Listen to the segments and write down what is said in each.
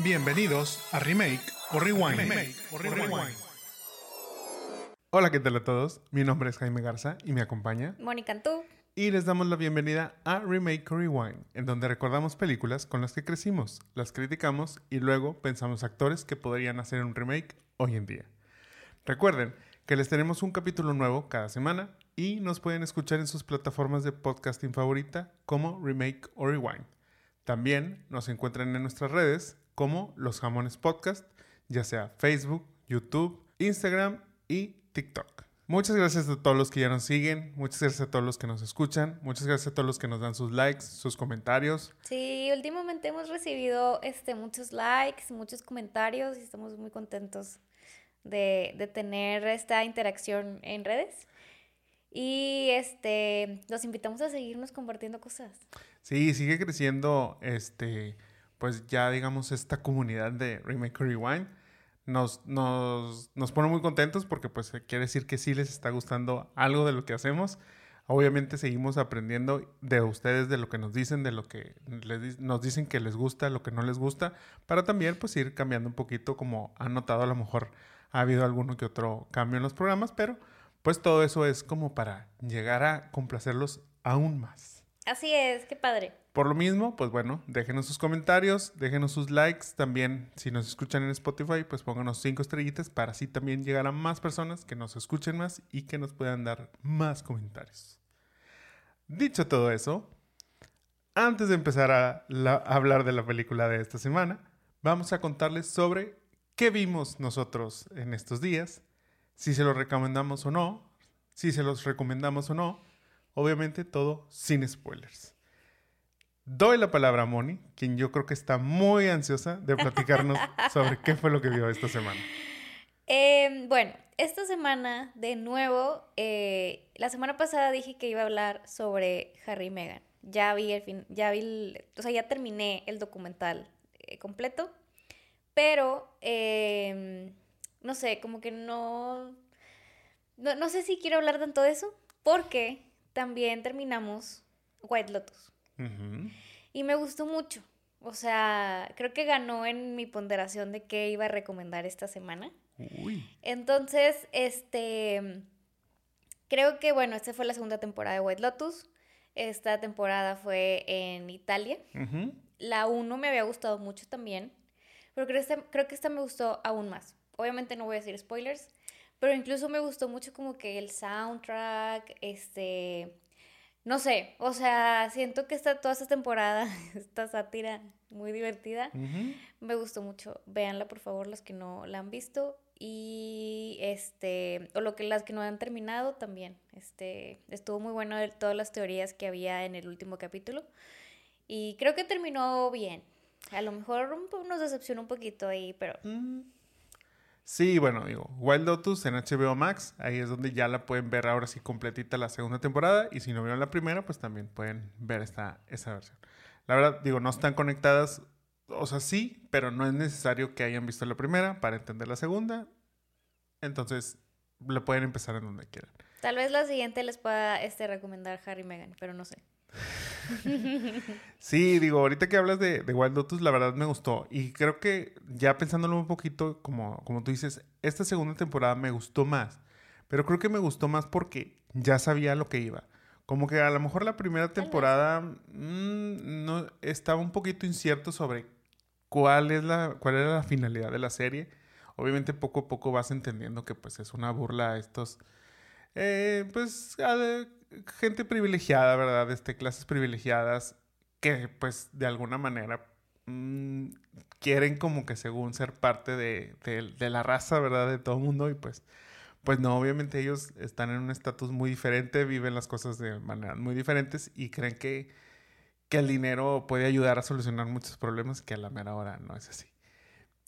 Bienvenidos a Remake o Rewind. Hola, ¿qué tal a todos? Mi nombre es Jaime Garza y me acompaña Mónica Antú. Y les damos la bienvenida a Remake o Rewind, en donde recordamos películas con las que crecimos, las criticamos y luego pensamos actores que podrían hacer un remake hoy en día. Recuerden que les tenemos un capítulo nuevo cada semana y nos pueden escuchar en sus plataformas de podcasting favorita como Remake o Rewind. También nos encuentran en nuestras redes como Los Jamones Podcast, ya sea Facebook, YouTube, Instagram y TikTok. Muchas gracias a todos los que ya nos siguen, muchas gracias a todos los que nos escuchan, muchas gracias a todos los que nos dan sus likes, sus comentarios. Sí, últimamente hemos recibido este, muchos likes, muchos comentarios y estamos muy contentos de, de tener esta interacción en redes. Y este, los invitamos a seguirnos compartiendo cosas. Sí, sigue creciendo, este, pues ya digamos, esta comunidad de Remake Rewind. Nos, nos, nos pone muy contentos porque pues quiere decir que sí les está gustando algo de lo que hacemos. Obviamente seguimos aprendiendo de ustedes, de lo que nos dicen, de lo que nos dicen que les gusta, lo que no les gusta, para también pues ir cambiando un poquito, como han notado a lo mejor ha habido alguno que otro cambio en los programas, pero pues todo eso es como para llegar a complacerlos aún más. Así es, qué padre. Por lo mismo, pues bueno, déjenos sus comentarios, déjenos sus likes. También, si nos escuchan en Spotify, pues pónganos cinco estrellitas para así también llegar a más personas que nos escuchen más y que nos puedan dar más comentarios. Dicho todo eso, antes de empezar a, hablar de la película de esta semana, vamos a contarles sobre qué vimos nosotros en estos días si se los recomendamos o no, si se los recomendamos o no, obviamente todo sin spoilers. Doy la palabra a Moni, quien yo creo que está muy ansiosa de platicarnos sobre qué fue lo que vio esta semana. Eh, bueno, esta semana, de nuevo, eh, la semana pasada dije que iba a hablar sobre Harry y Meghan. Ya vi el fin, ya vi, el, o sea, ya terminé el documental eh, completo, pero em, no sé, como que no, no, sé si quiero hablar tanto de eso, porque también terminamos White Lotus. Y me gustó mucho. O sea, creo que ganó en mi ponderación de qué iba a recomendar esta semana. Entonces, este, creo que, bueno, esta fue la segunda temporada de White Lotus. Esta temporada fue en Italia. La 1 me había gustado mucho también, pero creo, creo que esta me gustó aún más. Obviamente no voy a decir spoilers, pero incluso me gustó mucho como que el soundtrack, este, no sé, o sea, siento que esta, toda esta temporada, esta sátira muy divertida, me gustó mucho. Véanla por favor los que no la han visto y este, o lo que las que no han terminado también. Este, estuvo muy bueno todas las teorías que había en el último capítulo y creo que terminó bien. A lo mejor nos decepcionó un poquito ahí, pero... Mm. Sí, bueno, digo, Wild Lotus en HBO Max, ahí es donde ya la pueden ver ahora sí completita la segunda temporada y si no vieron la primera, pues también pueden ver esta, esa versión. La verdad, digo, no están conectadas, o sea, sí, pero no es necesario que hayan visto la primera para entender la segunda. Entonces, le pueden empezar en donde quieran. Tal vez la siguiente les pueda este, recomendar Harry y Meghan, pero no sé. sí, digo, ahorita que hablas de, Wild Lotus, la verdad me gustó. Y creo que ya pensándolo un poquito, como, como tú dices, esta segunda temporada me gustó más. Pero creo que me gustó más porque ya sabía lo que iba. Como que a lo mejor la primera temporada mm, no, estaba un poquito incierto sobre cuál, es la, cuál era la finalidad de la serie. Obviamente poco a poco vas entendiendo que pues es una burla a estos... Eh, pues gente privilegiada, ¿verdad? Este, clases privilegiadas que pues de alguna manera mm, quieren como que según ser parte de, la raza, ¿verdad? De todo el mundo y pues... Pues no, obviamente ellos están en un estatus muy diferente, viven las cosas de maneras muy diferentes y creen que, que el dinero puede ayudar a solucionar muchos problemas que a la mera hora no es así.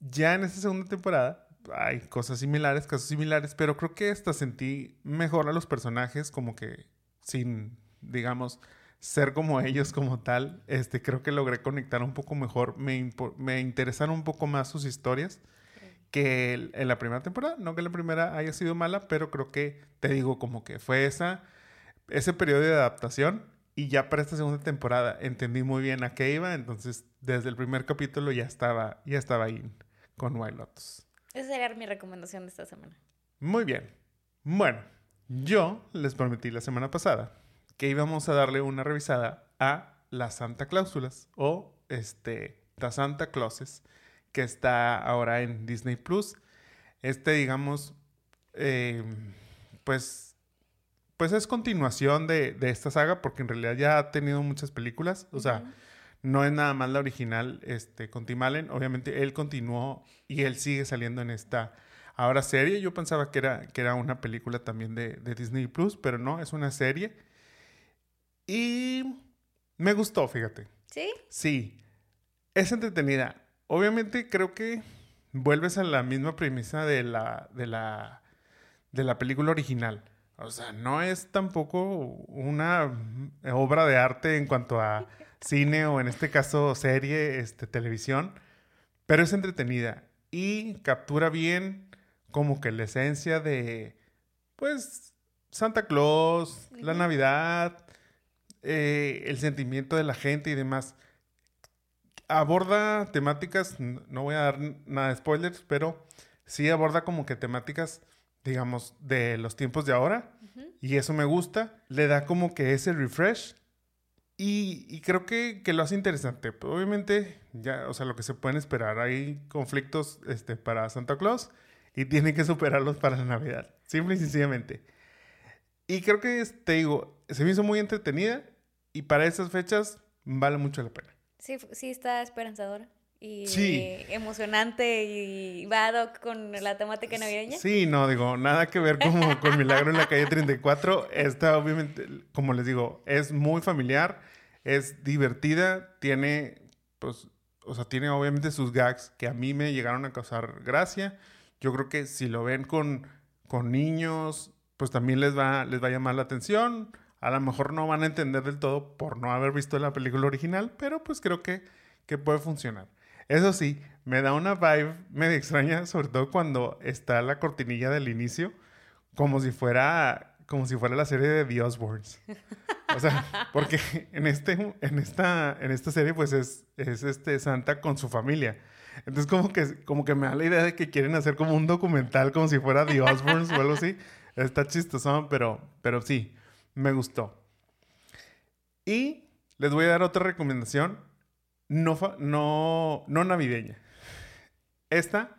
Ya en esta segunda temporada hay cosas similares, casos similares, pero creo que hasta sentí mejor a los personajes como que sin, digamos, ser como ellos como tal, este, creo que logré conectar un poco mejor, me, me interesaron un poco más sus historias que en la primera temporada. No que la primera haya sido mala, pero creo que, te digo, como que fue esa, ese periodo de adaptación Y ya para esta segunda temporada entendí muy bien a qué iba, entonces desde el primer capítulo ya estaba, ya estaba ahí con White Lotus. Esa sería mi recomendación de esta semana. Muy bien. Bueno, yo les prometí la semana pasada que íbamos a darle una revisada a las Santa Cláusulas o este, The Santa Clauses, que está ahora en Disney Plus. Este, digamos, eh, pues, pues es continuación de, de, esta saga, porque en realidad ya ha tenido muchas películas. O sea, no es nada más la original este, con Tim Allen. Obviamente él continuó y él sigue saliendo en esta ahora serie. Yo pensaba que era, que era una película también de, de Disney Plus, pero no, es una serie. Y me gustó, fíjate. ¿Sí? Sí. Es entretenida. Obviamente creo que vuelves a la misma premisa de la, de la, de la película original. O sea, no es tampoco una obra de arte en cuanto a cine o en este caso serie, este, televisión, pero es entretenida y captura bien como que la esencia de, pues, Santa Claus, la Navidad, eh, el sentimiento de la gente y demás. Aborda temáticas, no voy a dar nada de spoilers, pero sí aborda como que temáticas, digamos, de los tiempos de ahora. Y eso me gusta. Le da como que ese refresh. Y, creo que, que, lo hace interesante. Obviamente, ya, o sea, lo que se pueden esperar. Hay conflictos este, para Santa Claus y tienen que superarlos para la Navidad. Simple y sencillamente. Y creo que, te digo, se me hizo muy entretenida y para esas fechas vale mucho la pena. Sí, sí está esperanzadora y emocionante y va con la temática navideña. Sí, no, digo, nada que ver como con Milagro en la calle 34. Esta obviamente, como les digo, es muy familiar, es divertida, tiene, pues, o sea, tiene obviamente sus gags que a mí me llegaron a causar gracia. Yo creo que si lo ven con, con niños, pues también les va, les va a llamar la atención. A lo mejor no van a entender del todo por no haber visto la película original, pero pues creo que, que puede funcionar. Eso sí, me da una vibe medio extraña, sobre todo cuando está la cortinilla del inicio, como si fuera, como si fuera la serie de The Osbournes. O sea, porque en, este, en, esta, en esta serie pues es, es este Santa con su familia. Entonces como que, como que me da la idea de que quieren hacer como un documental como si fuera The Osbournes o algo así. Está chistoso, pero, pero sí, me gustó. Y les voy a dar otra recomendación, no, no, no navideña. Esta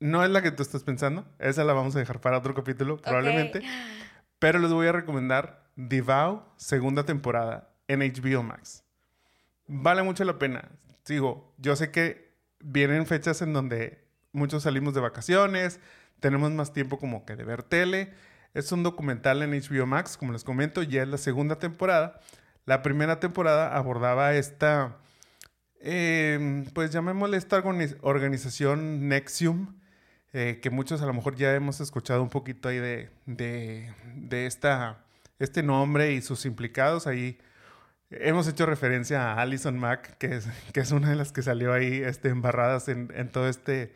no es la que tú estás pensando, esa la vamos a dejar para otro capítulo probablemente, pero les voy a recomendar Divao, segunda temporada en HBO Max. Vale mucho la pena. Sigo, yo sé que vienen fechas en donde muchos salimos de vacaciones, tenemos más tiempo como que de ver tele, es un documental en HBO Max, como les comento, ya es la segunda temporada. La primera temporada abordaba esta, em, pues llamémosle esta organización Nexium, eh, que muchos a lo mejor ya hemos escuchado un poquito ahí de, de, esta, este nombre y sus implicados. Ahí hemos hecho referencia a Alison Mack, que es, que es una de las que salió ahí este, embarradas en, en, todo este,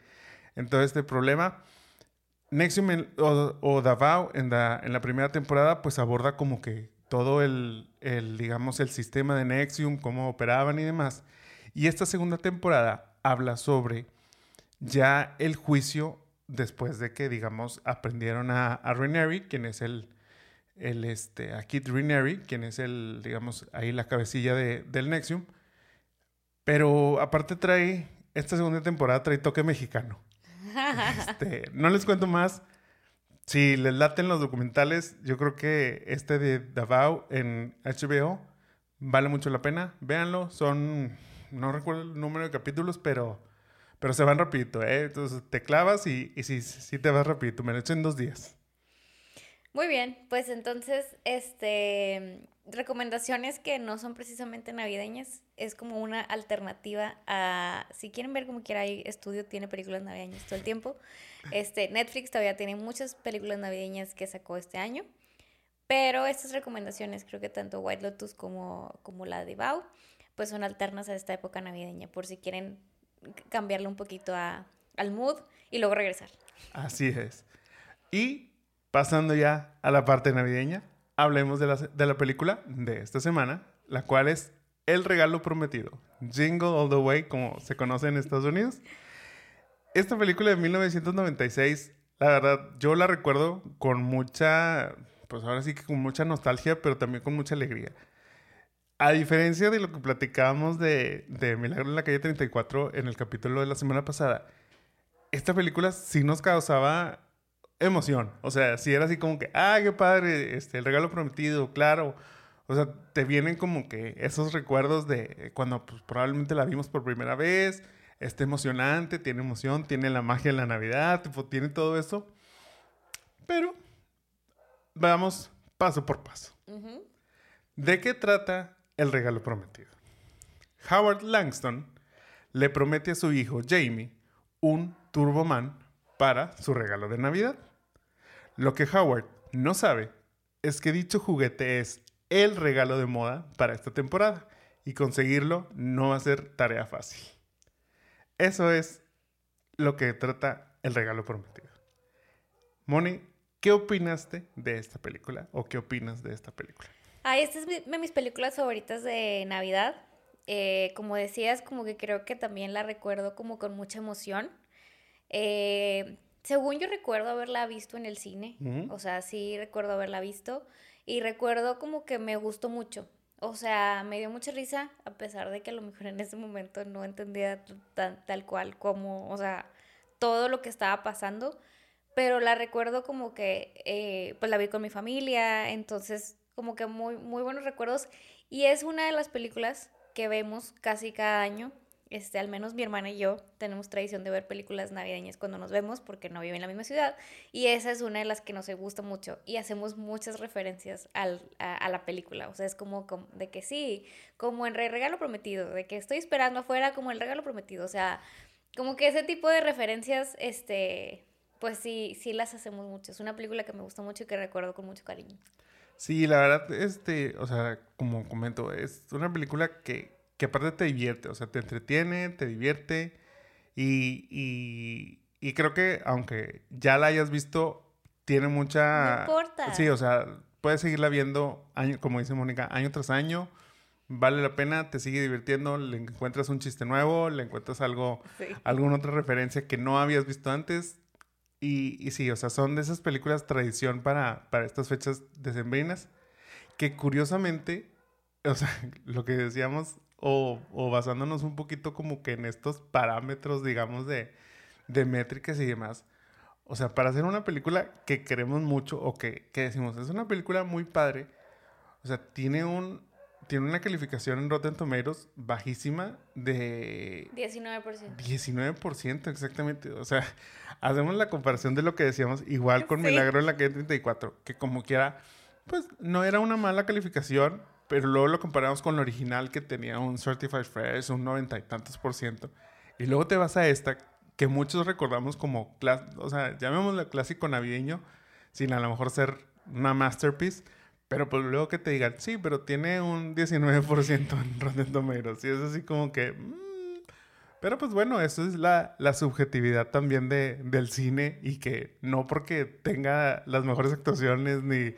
en todo este problema. Nexium o, Davao en la, en la, primera temporada pues aborda como que todo el, el, digamos, el sistema de Nexium, cómo operaban y demás. Y esta segunda temporada habla sobre ya el juicio después de que, digamos, aprendieron a, a quien es el, el este, a Kit Raniere, quien es el, digamos, ahí la cabecilla de, del Nexium. Pero aparte trae, esta segunda temporada trae toque mexicano. Este, no les cuento más. Si les laten los documentales, yo creo que este de Davao en HBO vale mucho la pena. Véanlo, son, no recuerdo el número de capítulos, pero, pero se van rapidito, ¿eh? Entonces te clavas y, y sí, te vas rapidito. Me lo echo en dos días. Muy bien, pues entonces, este, recomendaciones que no son precisamente navideñas, es como una alternativa a, si quieren ver como quiera, hay estudio, tiene películas navideñas todo el tiempo. Este, Netflix todavía tiene muchas películas navideñas que sacó este año, pero estas recomendaciones, creo que tanto White Lotus como, como la de Bao, pues son alternas a esta época navideña, por si quieren cambiarle un poquito a, al mood y luego regresar. Así es. Y pasando ya a la parte navideña, hablemos de la, de la película de esta semana, la cual es El Regalo Prometido, Jingle All the Way, como se conoce en Estados Unidos. Esta película de 1996, la verdad, yo la recuerdo con mucha, pues ahora sí que con mucha nostalgia, pero también con mucha alegría. A diferencia de lo que platicábamos de, de Milagro en la calle 34 en el capítulo de la semana pasada, esta película sí nos causaba emoción. O sea, sí era así como que, ah, qué padre, este, el regalo prometido, claro. O sea, te vienen como que esos recuerdos de cuando pues, probablemente la vimos por primera vez. Está emocionante, tiene emoción, tiene la magia de la Navidad, tipo, tiene todo eso. Pero vamos paso por paso. ¿De qué trata el regalo prometido? Howard Langston le promete a su hijo Jamie un Turboman para su regalo de Navidad. Lo que Howard no sabe es que dicho juguete es el regalo de moda para esta temporada y conseguirlo no va a ser tarea fácil. Eso es lo que trata el regalo prometido. Moni, ¿qué opinaste de esta película o qué opinas de esta película? Ah, esta es de mis películas favoritas de Navidad. Eh, como decías, como que creo que también la recuerdo como con mucha emoción. Eh, según yo recuerdo haberla visto en el cine, o sea, sí recuerdo haberla visto y recuerdo como que me gustó mucho. O sea, me dio mucha risa, a pesar de que a lo mejor en ese momento no entendía tal cual como, o sea, todo lo que estaba pasando, pero la recuerdo como que, eh, pues la vi con mi familia, entonces como que muy, muy buenos recuerdos. Y es una de las películas que vemos casi cada año. Este, al menos mi hermana y yo tenemos tradición de ver películas navideñas cuando nos vemos porque no viven en la misma ciudad y esa es una de las que nos gusta mucho y hacemos muchas referencias al, a, la película, o sea, es como, como, de que sí, como en Regalo Prometido, de que estoy esperando afuera como el Regalo Prometido, o sea, como que ese tipo de referencias, este, pues sí, sí las hacemos mucho, es una película que me gusta mucho y que recuerdo con mucho cariño. Sí, la verdad, este, o sea, como comento, es una película que, que aparte te divierte, o sea, te entretiene, te divierte y, y, y creo que aunque ya la hayas visto, tiene mucha... No importa. Sí, o sea, puedes seguirla viendo, año, como dice Mónica, año tras año. Vale la pena, te sigue divirtiendo, le encuentras un chiste nuevo, le encuentras algo, alguna otra referencia que no habías visto antes, y, y, sí, o sea, son de esas películas tradición para, para estas fechas decembrinas, que curiosamente, o sea, lo que decíamos, o, o, basándonos un poquito como que en estos parámetros, digamos, de, de métricas y demás, o sea, para hacer una película que queremos mucho o que, que decimos, es una película muy padre, o sea, tiene un, tiene una calificación en Rotten Tomatoes bajísima de... 19%. 19%, exactamente. O sea, hacemos la comparación de lo que decíamos igual con Milagro en la que 34, que como quiera, pues no era una mala calificación, pero luego lo comparamos con la original que tenía un Certified Fresh, un noventa y tantos por ciento. Y luego te vas a esta, que muchos recordamos como, o sea, llamémosla clásico navideño, sin a lo mejor ser una masterpiece pero pues luego que te digan, sí, pero tiene un 19% en Rotten Tomatoes. Y es así como que... Mm". Pero pues bueno, eso es la, la subjetividad también de, del cine y que no porque tenga las mejores actuaciones ni,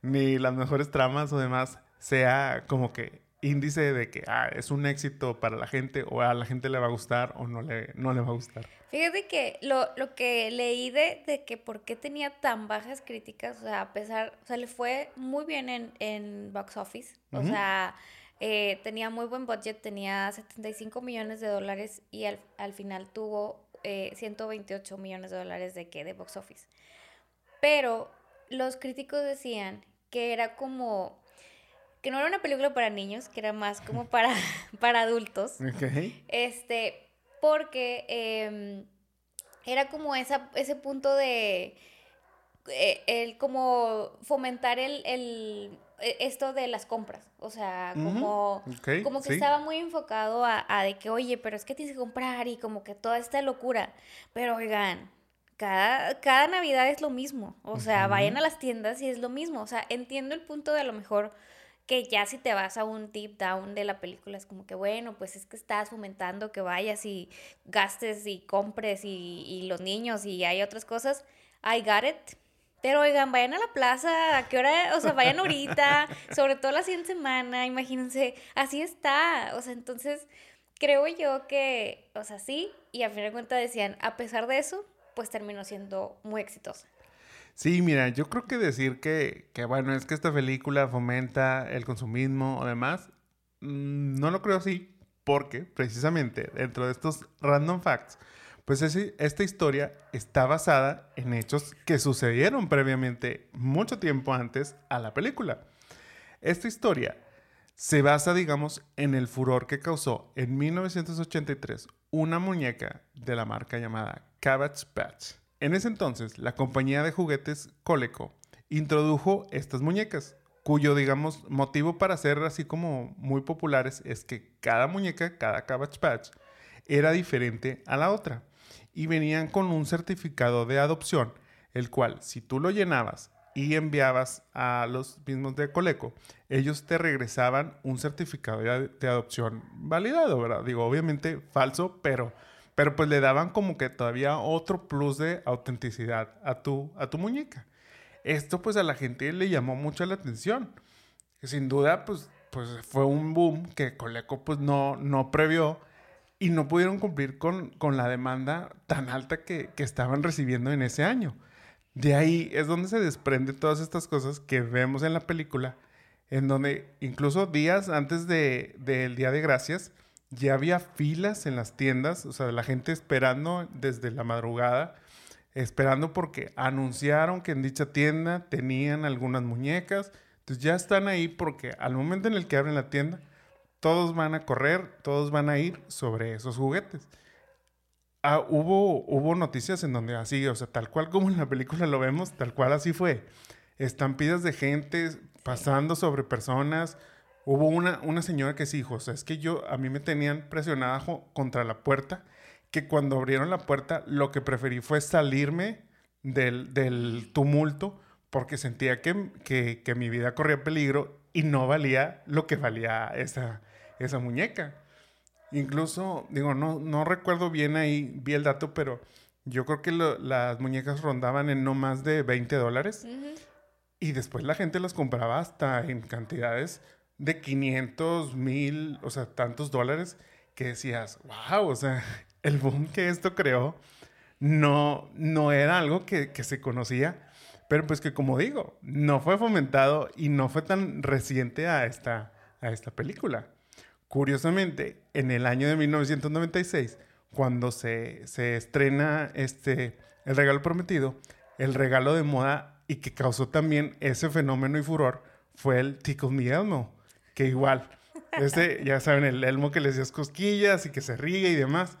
ni las mejores tramas o demás, sea como que índice de que ah, es un éxito para la gente o a la gente le va a gustar o no le, no le va a gustar. Fíjate que lo, lo que leí de, de, que por qué tenía tan bajas críticas, o sea, a pesar, o sea, le fue muy bien en, en box office, o sea, eh, tenía muy buen budget, tenía 75 millones de dólares y al, al final tuvo eh, 128 millones de dólares de que de box office. Pero los críticos decían que era como que no era una película para niños, que era más como para, para adultos. Este, porque em, era como esa, ese punto de eh, el como fomentar el, el, e, esto de las compras. O sea, como, como que estaba muy enfocado a, a, de que, oye, pero es que tienes que comprar y como que toda esta locura. Pero oigan, cada, cada Navidad es lo mismo. O sea, vayan a las tiendas y es lo mismo. O sea, entiendo el punto de a lo mejor que ya si te vas a un tip down de la película es como que bueno, pues es que estás fomentando que vayas y gastes y compres y, y los niños y hay otras cosas. I got it, Pero oigan, vayan a la plaza, ¿a qué hora? O sea, vayan ahorita, sobre todo la siguiente semana, imagínense, así está. O sea, entonces creo yo que, o sea, sí, y a fin de cuentas decían, a pesar de eso, pues terminó siendo muy exitosa. Sí, mira, yo creo que decir que, que bueno, es que esta película fomenta el consumismo o demás, mm, no lo creo así, porque precisamente dentro de estos random facts, pues esta historia está basada en hechos que sucedieron previamente mucho tiempo antes a la película. Esta historia se basa, digamos, en el furor que causó en 1983 una muñeca de la marca llamada Cabbage Patch. En ese entonces, la compañía de juguetes Coleco introdujo estas muñecas, cuyo, digamos, motivo para ser así como muy populares es que cada muñeca, cada Cabbage Patch, era diferente a la otra y venían con un certificado de adopción, el cual si tú lo llenabas y enviabas a los mismos de Coleco, ellos te regresaban un certificado de, adopción validado, ¿verdad? Digo, obviamente falso, pero, pero pues le daban como que todavía otro plus de autenticidad a tu, a tu muñeca. Esto pues a la gente le llamó mucho la atención. Sin duda pues, pues fue un boom que Coleco pues no, no previó y no pudieron cumplir con, la demanda tan alta que, estaban recibiendo en ese año. De ahí es donde se desprende todas estas cosas que vemos en la película, en donde incluso días antes del de, Día de Gracias ya había filas en las tiendas, o sea, la gente esperando desde la madrugada, esperando porque anunciaron que en dicha tienda tenían algunas muñecas, entonces ya están ahí porque al momento en el que abren la tienda, todos van a correr, todos van a ir sobre esos juguetes. Ah, hubo, hubo noticias en donde así, o sea, tal cual como en la película lo vemos, tal cual así fue. Estampidas de gente pasando sobre personas. Hubo una, una señora que sí dijo, o sea, es que yo, a mí me tenían presionada contra la puerta, que cuando abrieron la puerta, lo que preferí fue salirme del, del tumulto, porque sentía que, que, que mi vida corría peligro y no valía lo que valía esa, esa muñeca. Incluso, digo, no, no recuerdo bien ahí, vi el dato, pero yo creo que las muñecas rondaban en no más de 20 dólares. Y después la gente las compraba hasta en cantidades de 500, mil, o sea, tantos dólares que decías, wow, o sea, el boom que esto creó no, no era algo que, que se conocía, pero pues que como digo, no fue fomentado y no fue tan reciente a esta, a esta película. Curiosamente, en el año de 1996, cuando se, estrena este, El Regalo Prometido, el regalo de moda y que causó también ese fenómeno y furor fue el Tickle Me Elmo, que igual, ese, ya saben, el elmo que le hacías cosquillas y que se ríe y demás,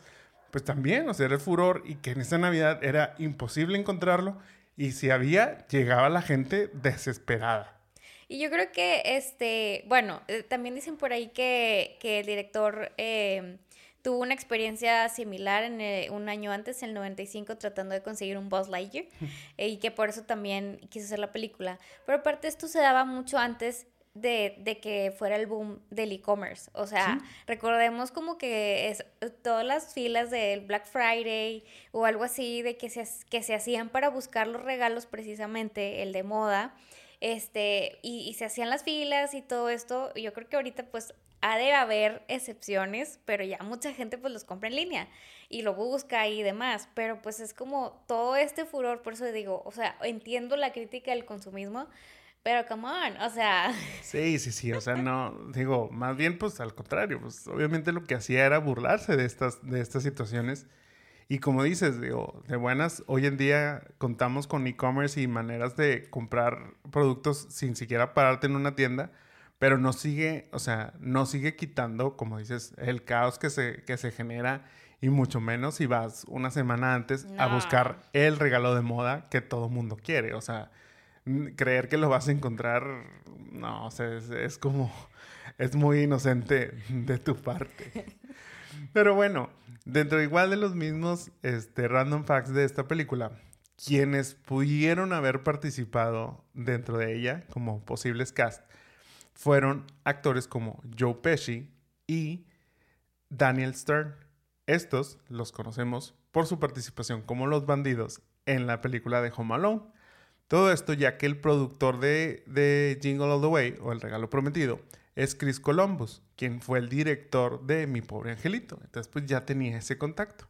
pues también, o sea, era el furor y que en esa Navidad era imposible encontrarlo y si había, llegaba la gente desesperada. Y yo creo que, este, bueno, eh, también dicen por ahí que, que el director em, tuvo una experiencia similar en eh, un año antes, en el 95, tratando de conseguir un Buzz Lightyear, y que por eso también quiso hacer la película. Pero aparte esto se daba mucho antes de, de, que fuera el boom del e-commerce. O sea, recordemos como que es, todas las filas del Black Friday o algo así de que se, que se hacían para buscar los regalos precisamente, el de moda este, y, se hacían las filas y todo esto, yo creo que ahorita pues ha de haber excepciones, pero ya mucha gente pues los compra en línea y lo busca y demás, pero pues es como todo este furor, por eso digo, o sea, entiendo la crítica del consumismo, pero come on, o sea... Sí, sí, sí, o sea, no, digo, más bien pues al contrario, pues obviamente lo que hacía era burlarse de estas, de estas situaciones y como dices, digo, de buenas, hoy en día contamos con e-commerce y maneras de comprar productos sin siquiera pararte en una tienda, pero no sigue, o sea, no sigue quitando, como dices, el caos que se, que se genera y mucho menos si vas una semana antes a buscar el regalo de moda que todo mundo quiere. O sea, creer que lo vas a encontrar, no, o sea, es, como, es muy inocente de tu parte. Pero bueno, Dentro igual de los mismos este, random facts de esta película, quienes pudieron haber participado dentro de ella como posibles cast fueron actores como Joe Pesci y Daniel Stern. Estos los conocemos por su participación como los bandidos en la película de Home Alone, Todo esto ya que el productor de, de Jingle All the Way, o El Regalo Prometido, es Chris Columbus, quien fue el director de Mi Pobre Angelito. Entonces, pues ya tenía ese contacto.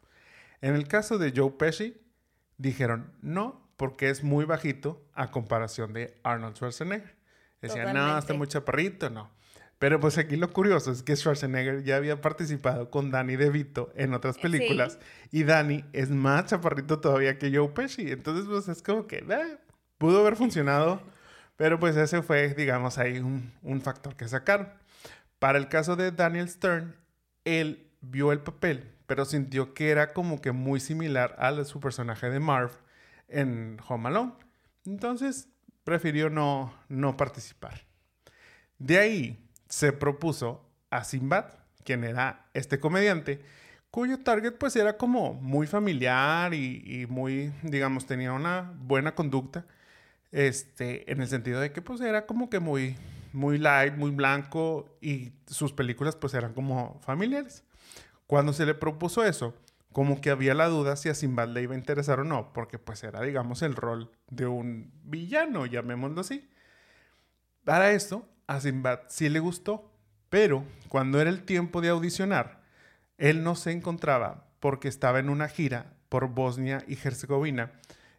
En el caso de Joe Pesci, dijeron no, porque es muy bajito a comparación de Arnold Schwarzenegger. Decían, no, está muy chaparrito, no. Pero pues aquí lo curioso es que Schwarzenegger ya había participado con Danny DeVito en otras películas y Danny es más chaparrito todavía que Joe Pesci. Entonces pues es como que eh, pudo haber funcionado, pero pues ese fue, digamos, ahí un, un factor que sacaron. Para el caso de Daniel Stern, él vio el papel, pero sintió que era como que muy similar a su personaje de Marv en Home Alone. Entonces prefirió no, no participar. De ahí se propuso a Sinbad, quien era este comediante, cuyo target pues era como muy familiar y, muy, digamos, tenía una buena conducta, este, en el sentido de que pues era como que muy, muy light, muy blanco y sus películas pues eran como familiares. Cuando se le propuso eso, como que había la duda si a Sinbad le iba a interesar o no, porque pues era, digamos, el rol de un villano, llamémoslo así. Para esto, a Sinbad sí le gustó, pero cuando era el tiempo de audicionar, él no se encontraba porque estaba en una gira por Bosnia y Herzegovina,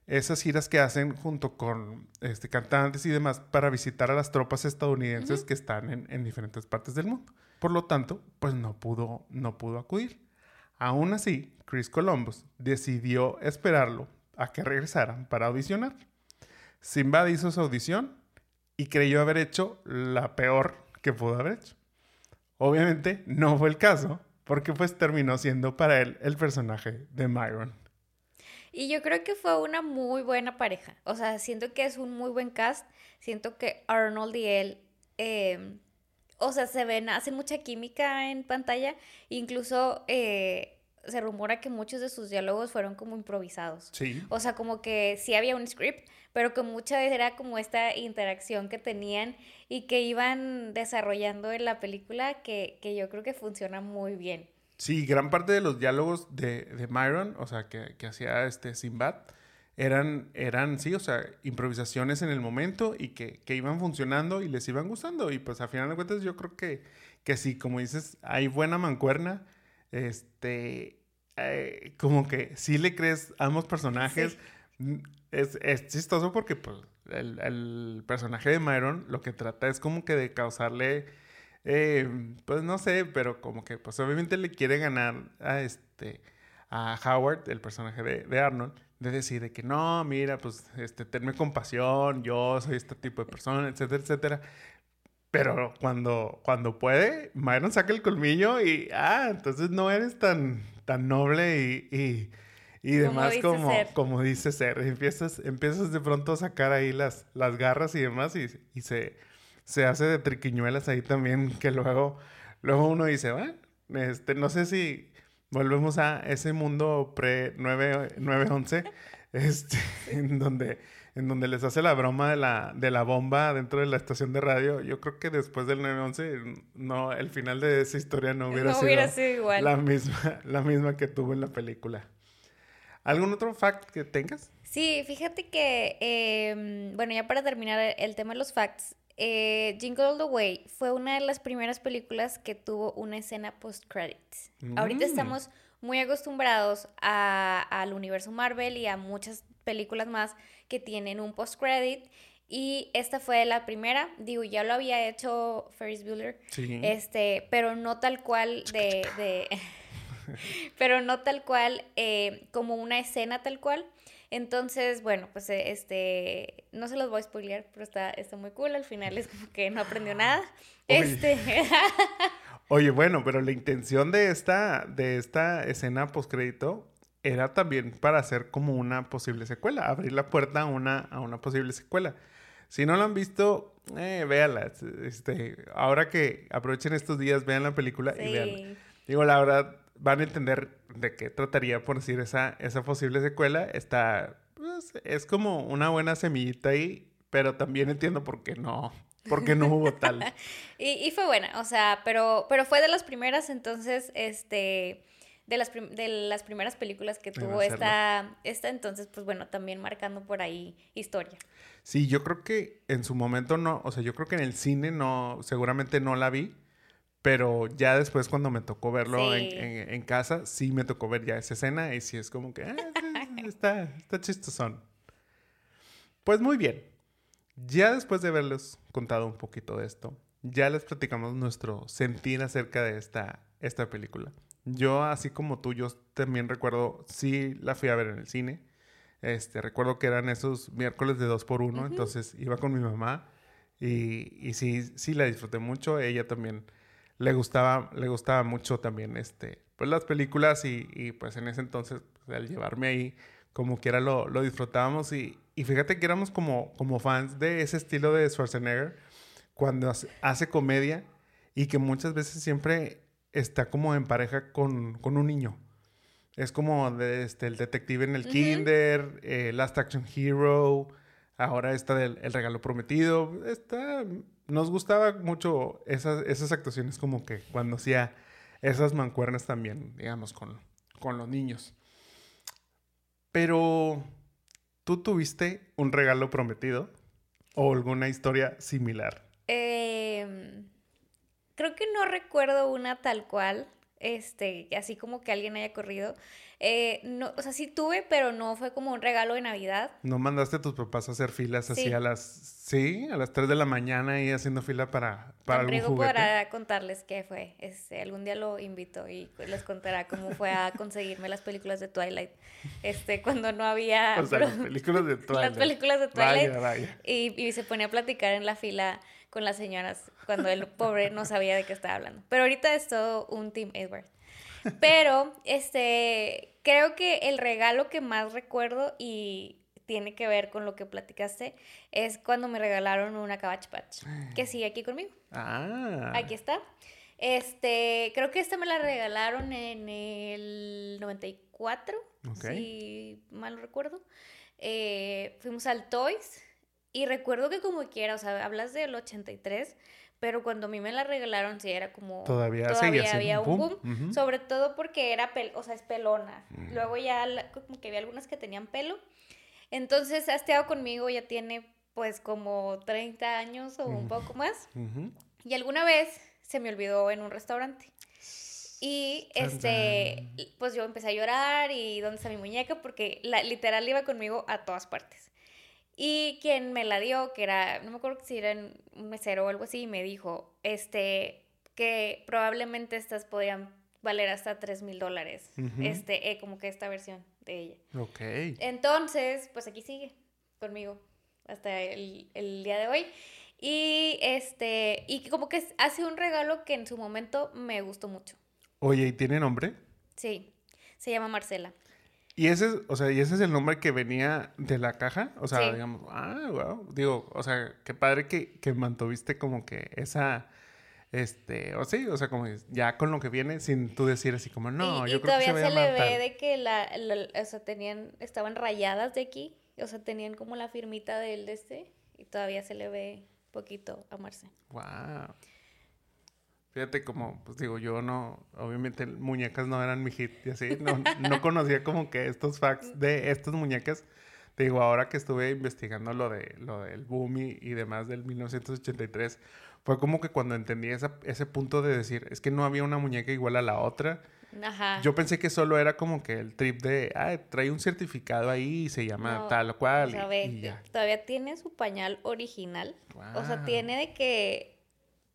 esas giras que hacen junto con este, cantantes y demás para visitar a las tropas estadounidenses que están en, en, diferentes partes del mundo. Por lo tanto, pues no pudo, no pudo acudir. Aún así, Chris Columbus decidió esperarlo a que regresaran para audicionar. Sinbad hizo su audición y creyó haber hecho la peor que pudo haber hecho. Obviamente no fue el caso, porque pues terminó siendo para él el personaje de Myron. Y yo creo que fue una muy buena pareja. O sea, siento que es un muy buen cast. Siento que Arnold y él, em, o sea, se ven, hacen mucha química en pantalla. Incluso eh, se rumora que muchos de sus diálogos fueron como improvisados. Sí. O sea, como que sí había un script, pero que muchas veces era como esta interacción que tenían y que iban desarrollando en la película que, que yo creo que funciona muy bien. Sí, gran parte de los diálogos de, de Myron, o sea, que, que hacía este Sinbad, eran, eran, sí, o sea, improvisaciones en el momento y que, que, iban funcionando y les iban gustando. Y pues a final de cuentas yo creo que, que sí, como dices, hay buena mancuerna este, eh, como que sí le crees a ambos personajes. Mm, es, es, chistoso porque pues, el, el, personaje de Myron lo que trata es como que de causarle, eh, pues no sé, pero como que pues obviamente le quiere ganar a este, a Howard, el personaje de, de Arnold, de decir de que no, mira, pues este, tenme compasión, yo soy este tipo de persona, etcétera, etcétera. Pero cuando, cuando puede, Myron saca el colmillo y, ah, entonces no eres tan, tan noble y, y, y demás como, como dice ser. Empiezas, empiezas de pronto a sacar ahí las, las garras y demás y, y se, se hace de triquiñuelas ahí también que luego, luego uno dice, bueno, este, no sé si volvemos a ese mundo pre-911, este, en donde en donde les hace la broma de la, de la bomba dentro de la estación de radio. Yo creo que después del 9-11, no, el final de esa historia no hubiera, sido, igual. La, misma, la misma que tuvo en la película. ¿Algún otro fact que tengas? Sí, fíjate que, em, bueno, ya para terminar el tema de los facts, eh, Jingle All the Way fue una de las primeras películas que tuvo una escena post-credits. Ahorita mm. estamos muy acostumbrados a, al universo Marvel y a muchas películas más que tienen un post-credit. Y esta fue la primera, digo, ya lo había hecho Ferris Bueller, este, pero no tal cual de, de pero no tal cual eh, como una escena tal cual. Entonces, bueno, pues eh, este, no se los voy a spoilear, pero está, está muy cool. Al final es como que no aprendió nada. Oye. Este. Oye, bueno, pero la intención de esta, de esta escena postcrédito era también para hacer como una posible secuela, abrir la puerta a una, a una posible secuela. Si no lo han visto, eh, véala. Este, ahora que aprovechen estos días, vean la película y vean. Digo, la verdad, van a entender de qué trataría, por decir, esa, esa posible secuela. Está, pues, es como una buena semillita ahí, pero también entiendo por qué no, porque no hubo tal. y, y, fue buena, o sea, pero, pero fue de las primeras, entonces, este de las, de las primeras películas que tuvo esta, esta, entonces, pues bueno, también marcando por ahí historia. Sí, yo creo que en su momento no, o sea, yo creo que en el cine no, seguramente no la vi, pero ya después cuando me tocó verlo en, casa, sí me tocó ver ya esa escena y sí es como que, ah, está, está chistosón. Pues muy bien, ya después de haberles contado un poquito de esto, ya les platicamos nuestro sentir acerca de esta, esta película. Yo, así como tú, yo también recuerdo, sí la fui a ver en el cine. Este, recuerdo que eran esos miércoles de dos por uno, entonces iba con mi mamá y, y, sí, sí la disfruté mucho. Ella también le gustaba, le gustaba mucho también este, pues las películas y, y pues en ese entonces pues, al llevarme ahí como quiera lo, lo disfrutábamos y, y, fíjate que éramos como, como fans de ese estilo de Schwarzenegger cuando hace comedia y que muchas veces siempre está como en pareja con, con un niño. Es como de, este, el detective en el kinder, eh, Last Action Hero, ahora está del El Regalo Prometido. Está, nos gustaba mucho esas, esas actuaciones como que cuando hacía esas mancuernas también, digamos, con, con los niños. Pero, ¿tú tuviste un regalo prometido o alguna historia similar? Eh, creo que no recuerdo una tal cual, este, así como que alguien haya corrido. Eh, no, o sea, sí tuve, pero no fue como un regalo de Navidad. ¿No mandaste a tus papás a hacer filas así a las, sí, a las 3 de la mañana y haciendo fila para, para algún juguete? para contarles qué fue. Este, algún día lo invito y les contará cómo fue a conseguirme las películas de Twilight. Este, cuando no había... O sea, las películas de Twilight. Las películas de Twilight. Vaya, vaya. Y, y se ponía a platicar en la fila con las señoras cuando el pobre no sabía de qué estaba hablando. Pero ahorita es todo un Team Edward. Pero, este, creo que el regalo que más recuerdo y tiene que ver con lo que platicaste es cuando me regalaron una Cabbage Patch, que sigue aquí conmigo. Ah. Aquí está. Este, creo que esta me la regalaron en el 94, si mal recuerdo. Eh, fuimos al Toys y recuerdo que como quiera, o sea, hablas del 83, pero cuando a mí me la regalaron sí era como... Todavía, había un boom, sobre todo porque era, pel o sea, es pelona. Mm. Luego ya como que había algunas que tenían pelo. Entonces ha estado conmigo, ya tiene pues como 30 años o un poco más. Y alguna vez se me olvidó en un restaurante. Y este, pues yo empecé a llorar y dónde está mi muñeca porque la, literal iba conmigo a todas partes. Y quien me la dio, que era, no me acuerdo si era un mesero o algo así, me dijo, este, que probablemente estas podrían valer hasta 3 mil dólares, este, eh, como que esta versión de ella. Ok. Entonces, pues aquí sigue conmigo hasta el, el día de hoy. Y este, y como que hace un regalo que en su momento me gustó mucho. Oye, ¿y tiene nombre? Sí, se llama Marcela. Y ese, o sea, y ese es el nombre que venía de la caja. O sea, digamos, ah, wow. Digo, o sea, qué padre que, que mantuviste como que esa, este, o sí, o sea, como ya con lo que viene, sin tú decir así como, no, yo creo que se, se le ve de que la, o sea, tenían, estaban rayadas de aquí, o sea, tenían como la firmita del de este, y todavía se le ve poquito a Marce. Wow. Fíjate como, pues digo, yo no, obviamente muñecas no eran mi hit y así, no, no conocía como que estos facts de estas muñecas. Te digo, ahora que estuve investigando lo, de, lo del boom y, demás del 1983, fue como que cuando entendí ese punto de decir, es que no había una muñeca igual a la otra. Ajá. Yo pensé que solo era como que el trip de, ah, trae un certificado ahí y se llama tal o cual. todavía tiene su pañal original. O sea, tiene de que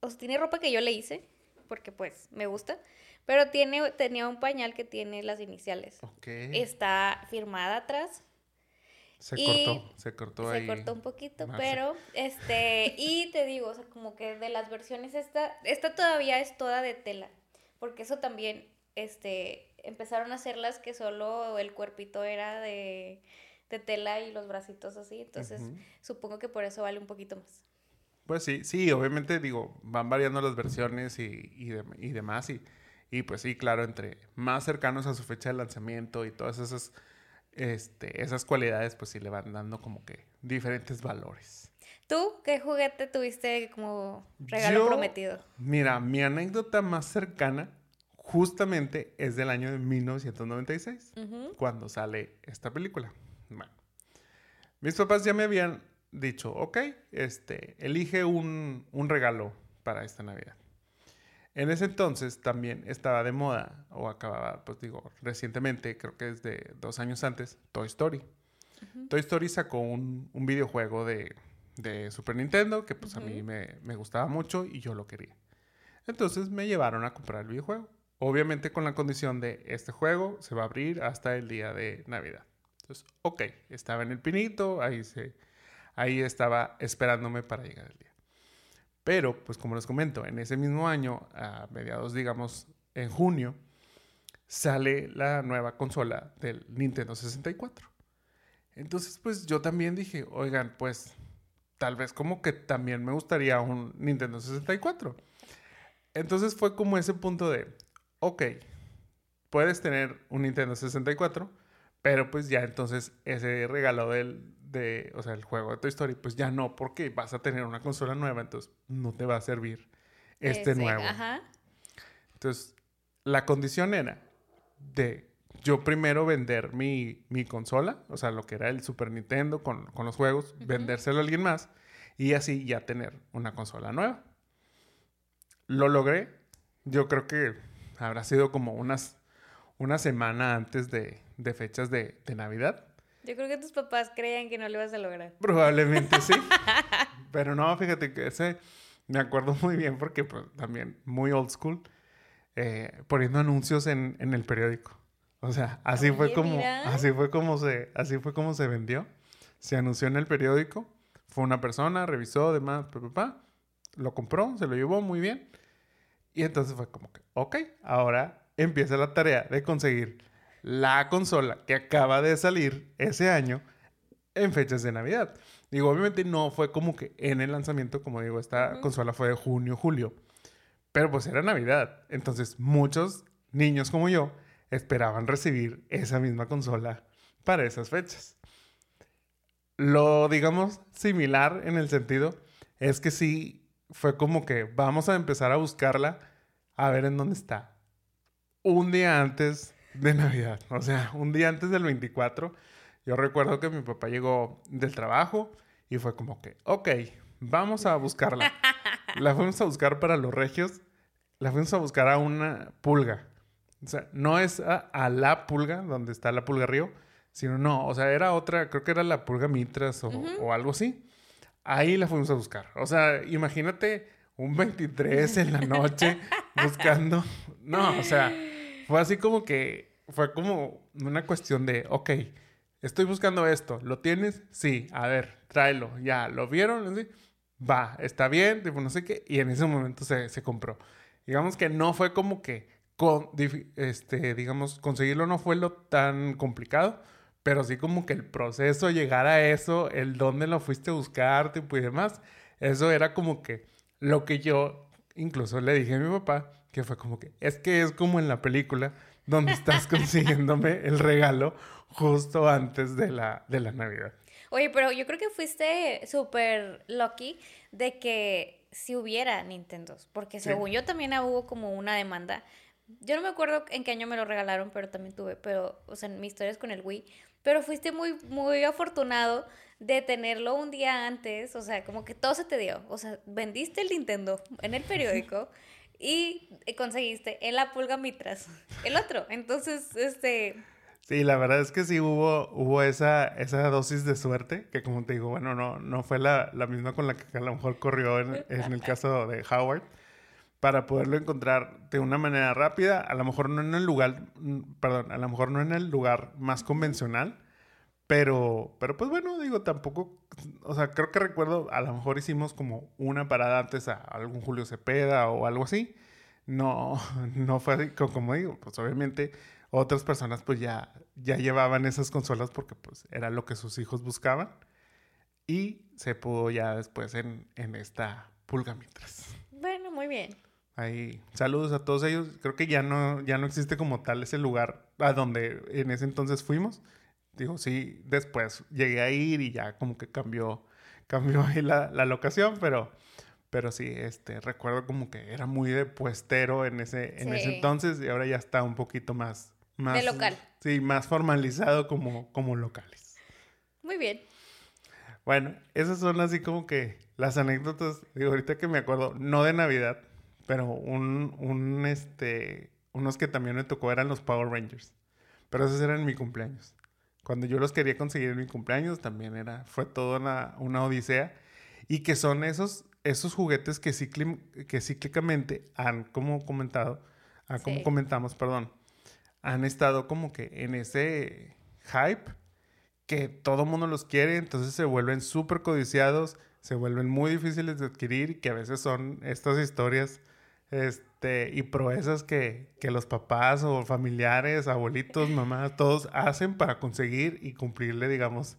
o sea, tiene ropa que yo le hice, porque pues me gusta, pero tiene, tenía un pañal que tiene las iniciales. Ok. Está firmada atrás. Se cortó, se cortó ahí. Se cortó un poquito, pero este, y te digo, o sea, como que de las versiones esta, esta todavía es toda de tela, porque eso también, este, empezaron a hacerlas que solo el cuerpito era de, de tela y los bracitos así, entonces supongo que por eso vale un poquito más. Pues sí, sí, obviamente digo, van variando las versiones y, y, demás. Y, y, pues sí, claro, entre más cercanos a su fecha de lanzamiento y todas esas, este, esas cualidades, pues sí le van dando como que diferentes valores. ¿Tú qué juguete tuviste como regalo prometido? Mira, mi anécdota más cercana justamente es del año de 1996, cuando sale esta película. Bueno, mis papás ya me habían dicho, ok, este, elige un, un regalo para esta Navidad. En ese entonces también estaba de moda, o acababa, pues digo, recientemente, creo que es de dos años antes, Toy Story. Toy Story sacó un, un videojuego de, de, Super Nintendo que pues a mí me, me, gustaba mucho y yo lo quería. Entonces me llevaron a comprar el videojuego. Obviamente con la condición de este juego se va a abrir hasta el día de Navidad. Entonces, ok, estaba en el pinito, ahí, se, ahí estaba esperándome para llegar el día. Pero, pues como les comento, en ese mismo año, a mediados, digamos, en junio, sale la nueva consola del Nintendo 64. Entonces, pues yo también dije, oigan, pues tal vez como que también me gustaría un Nintendo 64. Entonces fue como ese punto de, ok, puedes tener un Nintendo 64, pero pues ya entonces ese regalo del, de, o sea, el juego de Toy Story, pues ya no, porque vas a tener una consola nueva, entonces no te va a servir este nuevo. Entonces, la condición era de yo primero vender mi, consola, o sea, lo que era el Super Nintendo con, los juegos, vendérselo a alguien más y así ya tener una consola nueva. Lo logré. Yo creo que habrá sido como unas, una semana antes de, fechas de, de Navidad. Yo creo que tus papás creían que no lo ibas a lograr. Probablemente sí. Pero no, fíjate que ese me acuerdo muy bien porque pues, también muy old school, eh, poniendo anuncios en, el periódico. O sea, así fue como, así fue como se, así fue como se vendió. Se anunció en el periódico, fue una persona, revisó, demás, papá, lo compró, se lo llevó muy bien. Y entonces fue como que, ok, ahora empieza la tarea de conseguir la consola que acaba de salir ese año en fechas de Navidad. Digo, obviamente no fue como que en el lanzamiento, como digo, esta consola fue de junio, julio, pero pues era Navidad. Entonces muchos niños como yo esperaban recibir esa misma consola para esas fechas. Lo, digamos, similar en el sentido es que sí fue como que vamos a empezar a buscarla a ver en dónde está. Un día antes de Navidad. O sea, un día antes del 24, yo recuerdo que mi papá llegó del trabajo y fue como que, ok, vamos a buscarla. La fuimos a buscar para los regios, la fuimos a buscar a una pulga. O sea, no es a, la pulga, donde está la pulga río, sino no, o sea, era otra, creo que era la pulga mitras o, o algo así. Ahí la fuimos a buscar. O sea, imagínate un 23 en la noche buscando. No, o sea, fue así como que, fue como una cuestión de, ok, estoy buscando esto, ¿lo tienes? Sí, a ver, tráelo, ya, ¿lo vieron? Va, está bien, tipo, no sé qué, y en ese momento se, se compró. Digamos que no fue como que, con, este, digamos, conseguirlo no fue lo tan complicado, pero sí como que el proceso, llegar a eso, el dónde lo fuiste a buscar, tipo, y demás, eso era como que lo que yo incluso le dije a mi papá, que fue como que, es que es como en la película donde estás consiguiéndome el regalo justo antes de la, de la Navidad. Oye, pero yo creo que fuiste súper lucky de que si hubiera Nintendo, porque según yo también hubo como una demanda. Yo no me acuerdo en qué año me lo regalaron, pero también tuve, pero, o sea, mi historia es con el Wii. Pero fuiste muy, muy afortunado de tenerlo un día antes, o sea, como que todo se te dio. O sea, vendiste el Nintendo en el periódico y conseguiste en la pulga mitras el otro. Entonces, este... Sí, la verdad es que sí hubo, hubo esa, esa dosis de suerte, que como te digo, bueno, no, no fue la, la misma con la que a lo mejor corrió en, en, el caso de Howard, para poderlo encontrar de una manera rápida, a lo mejor no en el lugar, perdón, a lo mejor no en el lugar más convencional, pero, pero pues bueno, digo, tampoco, o sea, creo que recuerdo, a lo mejor hicimos como una parada antes a algún Julio Cepeda o algo así. No, no fue así, como digo, pues obviamente otras personas pues ya, ya llevaban esas consolas porque pues era lo que sus hijos buscaban. Y se pudo ya después en, en esta pulga mientras. Bueno, muy bien. Ahí, saludos a todos ellos. Creo que ya no, ya no existe como tal ese lugar a donde en ese entonces fuimos digo, sí, después llegué a ir y ya como que cambió, cambió ahí la, la locación, pero, Pero sí, este, recuerdo como que era muy de puestero en ese, en ese entonces y ahora ya está un poquito más... más De local. Sí, más formalizado como, como locales. Muy bien. Bueno, esas son así como que las anécdotas, digo, ahorita que me acuerdo, no de Navidad, pero un, un, este, unos que también me tocó eran los Power Rangers. Pero esos eran mi cumpleaños. Cuando yo los quería conseguir en mi cumpleaños, también era, fue toda una, una odisea. Y que son esos, esos juguetes que, cicli- que cíclicamente han, como comentado, ah, como Sí. comentamos, perdón, han estado como que en ese hype que todo mundo los quiere, entonces se vuelven súper codiciados, se vuelven muy difíciles de adquirir y que a veces son estas historias este, y proezas que, que los papás o familiares, abuelitos, mamás, todos hacen para conseguir y cumplirle, digamos,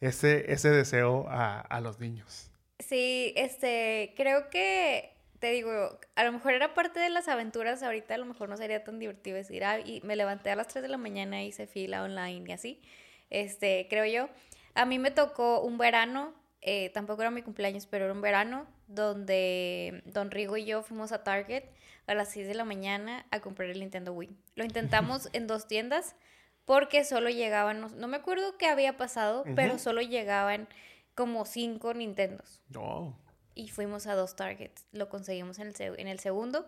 ese, ese deseo a, a los niños. Sí, este, creo que, te digo, a lo mejor era parte de las aventuras, ahorita a lo mejor no sería tan divertido decir, ah, y me levanté a las 3 de la mañana, hice fila online y así, este, creo yo. A mí me tocó un verano, eh, tampoco era mi cumpleaños, pero era un verano donde Don Rigo y yo fuimos a Target a las 6 de la mañana a comprar el Nintendo Wii. Lo intentamos en dos tiendas porque solo llegaban, no, me acuerdo qué había pasado, pero solo llegaban como cinco Nintendos. No. Y fuimos a dos Targets. Lo conseguimos en el, en el segundo.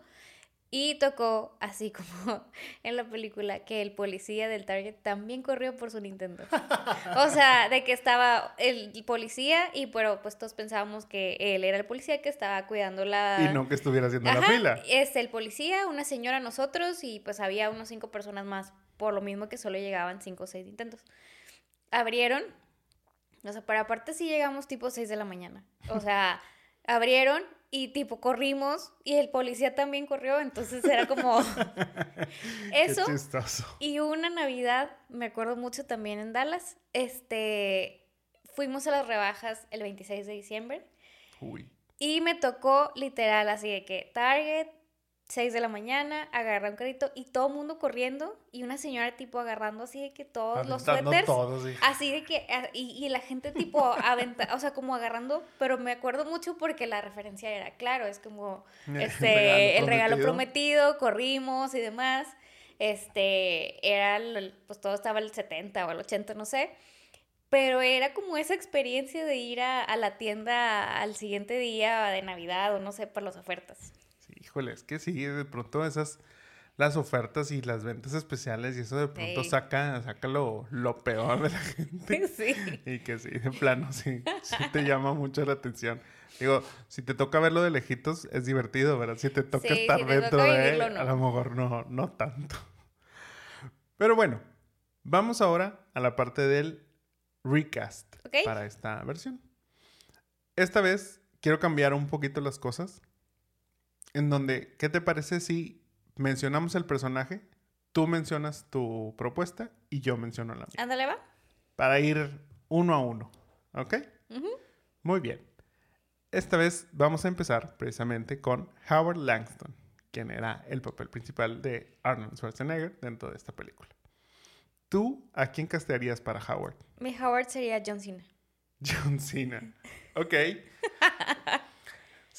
Y tocó, así como en la película, que el policía del Target también corrió por su Nintendo. O sea, de que estaba el policía y pero pues todos pensábamos que él era el policía que estaba cuidando la... Y no que estuviera haciendo la fila. Es el policía, una señora, nosotros y pues había unos cinco personas más, por lo mismo que solo llegaban cinco o seis intentos. Abrieron, o sea, pero aparte sí llegamos tipo 6 de la mañana. O sea, abrieron y tipo corrimos y el policía también corrió, entonces era como eso. Qué chistoso. Y una Navidad, me acuerdo mucho también en Dallas, este, fuimos a las rebajas el 26 de diciembre. Uy. Y me tocó literal así de que Target, 6 de la mañana, agarra un carrito y todo el mundo corriendo y una señora tipo agarrando así de que todos los suéteres. todo, sí. Así de que, a- y, y la gente tipo aventa, o sea, como agarrando, pero me acuerdo mucho porque la referencia era, claro, es como, El este, el regalo regalo prometido, corrimos y demás, este, era, el- pues todo estaba el 70 o el 80, no sé, pero era como esa experiencia de ir a, a la tienda al siguiente día de Navidad o no sé, por las ofertas. Híjole, es que sí, de pronto esas, las ofertas y las ventas especiales y eso de pronto Sí. saca, saca lo, lo peor de la gente. Sí. Y que sí, de plano, sí, sí te llama mucho la atención. Digo, si te toca verlo de lejitos, es divertido, ¿verdad? Si te toca Sí, estar si te dentro toca de él, no. a lo mejor no, no tanto. Pero bueno, vamos ahora a la parte del recast para esta versión. Esta vez quiero cambiar un poquito las cosas. En donde, ¿qué te parece si mencionamos el personaje? Tú mencionas tu propuesta y yo menciono la mía Ándale, va. para ir uno a uno. ¿Ok? Ujú. Muy bien. Esta vez vamos a empezar precisamente con Howard Langston, quien era el papel principal de Arnold Schwarzenegger dentro de esta película. ¿Tú a quién castearías para Howard? Mi Howard sería John Cena. John Cena. Ok.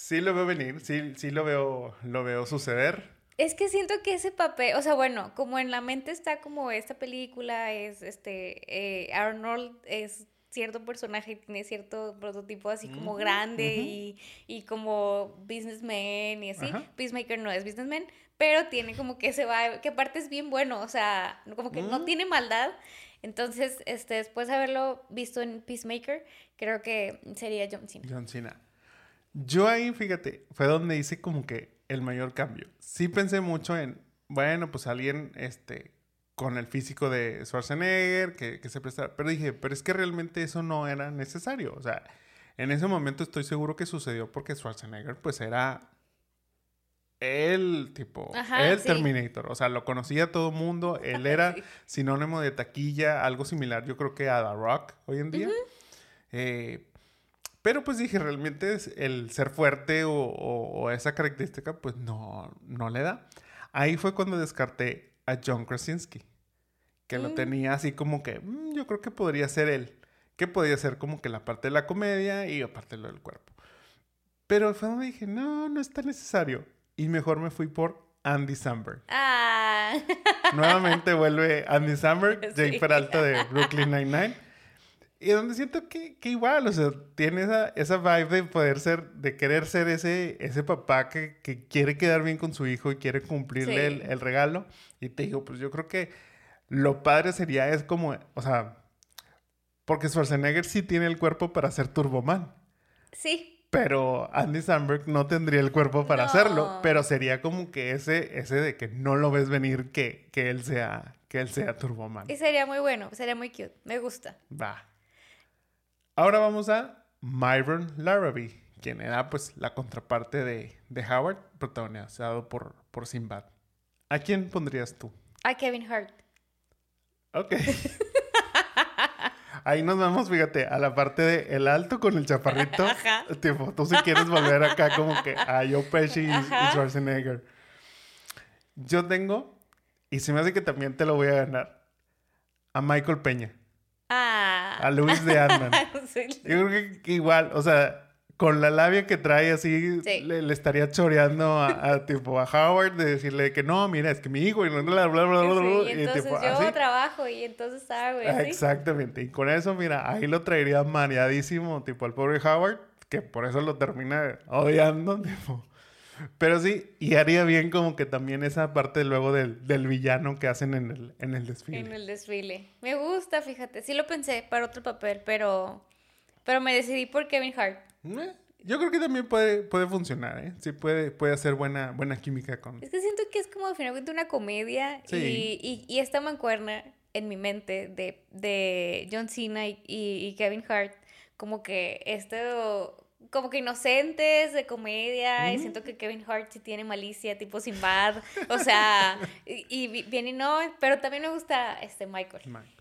Sí lo veo venir, sí, sí lo veo, lo veo suceder. Es que siento que ese papel, o sea, bueno, como en la mente está como esta película, es este, eh, Arnold es cierto personaje, tiene cierto prototipo así como grande y, y como businessman y así. Peacemaker no es businessman, pero tiene como que se va, que aparte es bien bueno, o sea, como que no Mm. tiene maldad. Entonces, este, después de haberlo visto en Peacemaker, creo que sería John Cena. John Cena. Yo ahí, fíjate, fue donde hice como que el mayor cambio. Sí pensé mucho en, bueno, pues alguien este, con el físico de Schwarzenegger, que, que se prestara. Pero dije, pero es que realmente eso no era necesario. O sea, en ese momento estoy seguro que sucedió porque Schwarzenegger, pues era el tipo, Ajá, el sí. Terminator. O sea, lo conocía todo mundo. Él era Sí. sinónimo de taquilla, algo similar, yo creo que a The Rock hoy en día. Eh, pero pues dije, realmente es el ser fuerte o, o- o esa característica, pues no, no le da. Ahí fue cuando descarté a John Krasinski, que lo Mm. tenía así como que, "Mm, yo creo que podría ser él, que podía ser como que la parte de la comedia y aparte lo del cuerpo. Pero fue donde dije, no, no está necesario. Y mejor me fui por Andy Samberg. Ah. Nuevamente vuelve Andy Samberg, Sí. Jake Peralta de Brooklyn Nine-Nine. Y donde siento que, que igual, o sea, tiene esa, esa vibe de poder ser, de querer ser ese, ese papá que, que quiere quedar bien con su hijo y quiere cumplirle Sí. el, el regalo. Y te digo, pues yo creo que lo padre sería, es como, o sea, porque Schwarzenegger sí tiene el cuerpo para ser Turboman. Sí, Pero Andy Samberg no tendría el cuerpo para No. hacerlo. Pero sería como que ese, ese de que no lo ves venir que, que él sea, que él sea Turboman. y sería muy bueno, sería muy cute. Me gusta. Va. Ahora vamos a Myron Larrabee, quien era pues la contraparte de, de Howard, protagonizado por, por Sinbad. ¿A quién pondrías tú? A Kevin Hart. Ok. Ahí nos vamos, fíjate, a la parte de el alto con el chaparrito. Ajá. Tipo, tú si quieres volver acá como que a Joe Pesci y. Schwarzenegger. Yo tengo, y se me hace que también te lo voy a ganar, a Michael Peña, Ah. a Luis de Ant-Man. Sí. Yo creo que, igual, o sea, con la labia que trae así, Sí. le, le estaría choreando a, a, tipo a Howard de decirle que no, mira, es que mi hijo y bla, bla, bla, bla, bla, Sí, y entonces tipo, yo así. trabajo y entonces hago, y así. Exactamente. Y con eso, mira, ahí lo traería mareadísimo, tipo al pobre Howard, que por eso lo termina odiando, tipo. Pero sí, y haría bien como que también esa parte luego del, del villano que hacen en el, en el desfile. En el desfile. Me gusta, fíjate. Sí lo pensé para otro papel, pero pero me decidí por Kevin Hart. Eh, Yo creo que también puede, puede funcionar, ¿eh? Sí, puede, puede hacer buena, buena química con... Es que siento que es como finalmente una comedia Sí. y, y, y esta mancuerna en mi mente de, de John Cena y, y- y Kevin Hart, como que esto, como que inocentes de comedia, y siento que Kevin Hart sí tiene malicia, tipo Sinbad, o sea, y, y bien y no, pero también me gusta este Michael. Michael.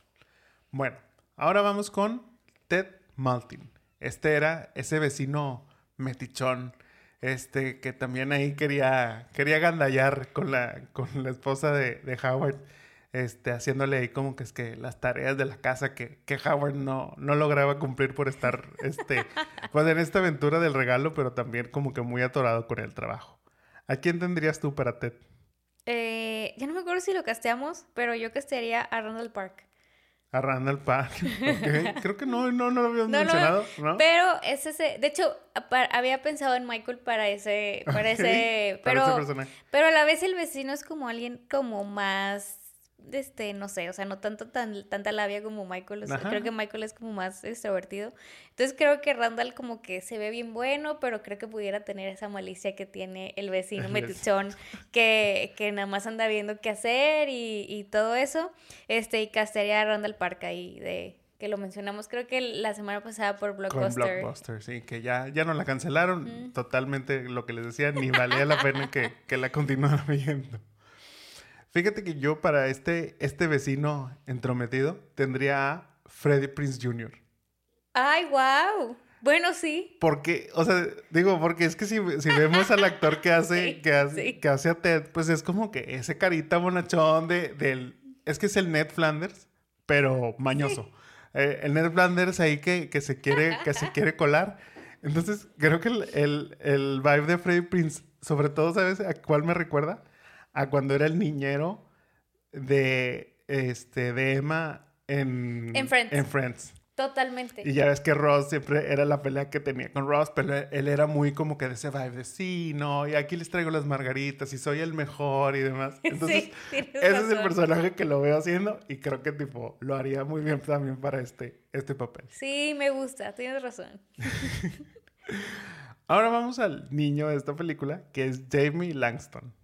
Bueno, ahora vamos con Ted Maltin. Este era ese vecino metichón, este que también ahí quería, quería gandallar con la, con la esposa de, de Howard, este, haciéndole ahí como que es que las tareas de la casa que, que Howard no, no lograba cumplir por estar, este, pues en esta aventura del regalo, pero también como que muy atorado con el trabajo. ¿A quién tendrías tú para Ted? Eh, ya no me acuerdo si lo casteamos, pero yo castearía a Randall Park. A Randall Park. Creo que no, no, no lo habíamos No, mencionado, ¿no? Pero es ese, de hecho, había pensado en Michael para ese, para ese, para ese pero, personaje. pero a la vez el vecino es como alguien como más, este, no sé, o sea, no tanto tan, tanta labia como Michael, o sea, Ajá. creo que Michael es como más extrovertido. Entonces creo que Randall como que se ve bien bueno, pero creo que pudiera tener esa malicia que tiene el vecino metichón que, que nada más anda viendo qué hacer y, y todo eso. Este, y castearía a Randall Park ahí de que lo mencionamos creo que la semana pasada por Con Blockbuster. Blockbuster, sí, que ya, ya no la cancelaron. Totalmente lo que les decía, ni valía la pena que, que la continuara viendo. Fíjate que yo para este, este vecino entrometido tendría a Freddie Prince Jr. Ay, wow. Bueno, sí. Porque, o sea, digo, porque es que si, si vemos al actor que hace, Sí, que hace, sí. que hace a Ted, pues es como que ese carita bonachón de, del... Es que es el Ned Flanders, pero mañoso. Eh, el Ned Flanders ahí que, que se quiere, que se quiere colar. Entonces, creo que el, el, el vibe de Freddie Prince, sobre todo, ¿sabes a cuál me recuerda? A cuando era el niñero de, este, de Emma en... En Friends. En Friends. Totalmente. Y ya ves que Ross siempre era la pelea que tenía con Ross, pero él era muy como que de ese vibe de sí, no, y aquí les traigo las margaritas y soy el mejor y demás. Entonces, sí, ese es el personaje que lo veo haciendo y creo que tipo lo haría muy bien también para este, este papel. Sí, me gusta, tienes razón. Ahora vamos al niño de esta película, que es Jamie Langston.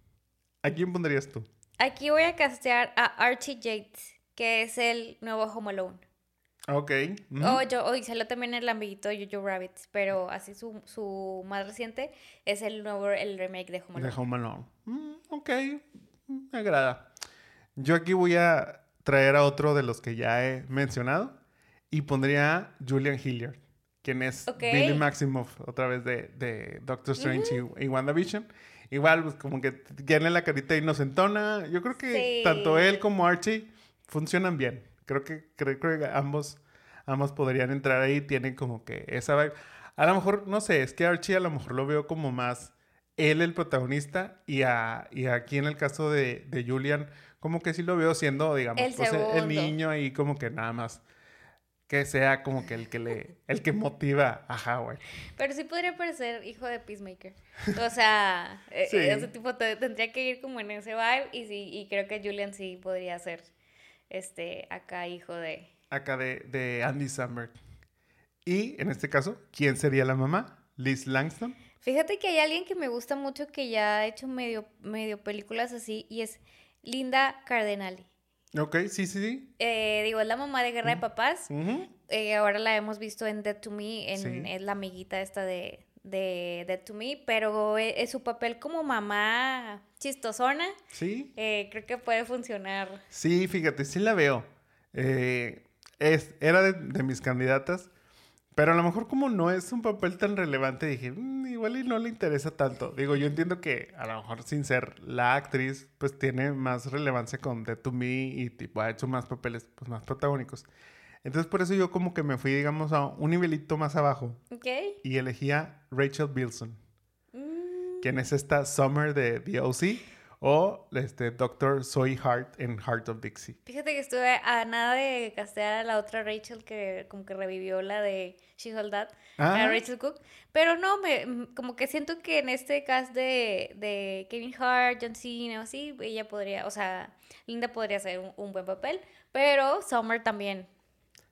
¿A quién pondrías tú? Aquí voy a castear a Archie Yates, que es el nuevo Home Alone. Ok. ujú. O yo, o salió también el amiguito de Jojo Rabbit, pero así su, su más reciente es el nuevo, el remake de Home De Alone. Home Alone. Mm, ok, mm, me agrada. Yo aquí voy a traer a otro de los que ya he mencionado y pondría a Julian Hilliard, quien es Ok. Billy Maximoff, otra vez de, de Doctor Strange y, y WandaVision. Igual, pues como que tiene la carita inocentona. Yo creo que Sí. tanto él como Archie funcionan bien. Creo que, creo, creo que ambos, ambos podrían entrar ahí. Tienen como que esa vibe. A lo mejor, no sé, es que Archie a lo mejor lo veo como más él el protagonista y, a, y aquí en el caso de, de Julian, como que sí lo veo siendo, digamos, El pues, el, niño ahí como que nada más que sea como que el que le, el que motiva a Howard. Pero sí podría parecer hijo de Peacemaker. O sea, eh, Sí. ese tipo te- tendría que ir como en ese vibe y sí, y creo que Julian sí podría ser este acá hijo de. Acá de, de Andy Samberg. Y en este caso, ¿quién sería la mamá? Liz Langston. Fíjate que hay alguien que me gusta mucho que ya ha hecho medio, medio películas así y es Linda Cardenali. Ok, sí, sí, sí. Eh, digo, es la mamá de Guerra de Papás. Eh, ahora la hemos visto en Dead to Me, en, Sí. es la amiguita esta de, de Dead to Me, pero eh, eh, su papel como mamá chistosona, Sí. eh, creo que puede funcionar. Sí, fíjate, sí la veo. Eh, es, era de, de mis candidatas, pero a lo mejor como no es un papel tan relevante, dije, "Mm, igual y no le interesa tanto. Digo, yo entiendo que a lo mejor sin ser la actriz, pues tiene más relevancia con The To Me y tipo ha hecho más papeles pues, más protagónicos. Entonces por eso yo como que me fui, digamos, a un nivelito más abajo ¿Ok? y elegí a Rachel Bilson, Mm, quien es esta Summer de The O.C. o este Dr. Zoe Hart en Heart of Dixie. Fíjate que estuve a nada de castear a la otra Rachel que como que revivió la de She That, Ah. a Rachel Cook, pero no, me, como que siento que en este cast de, de Kevin Hart, John Cena o así, ella podría, o sea, Linda podría hacer un, un buen papel, pero Summer también.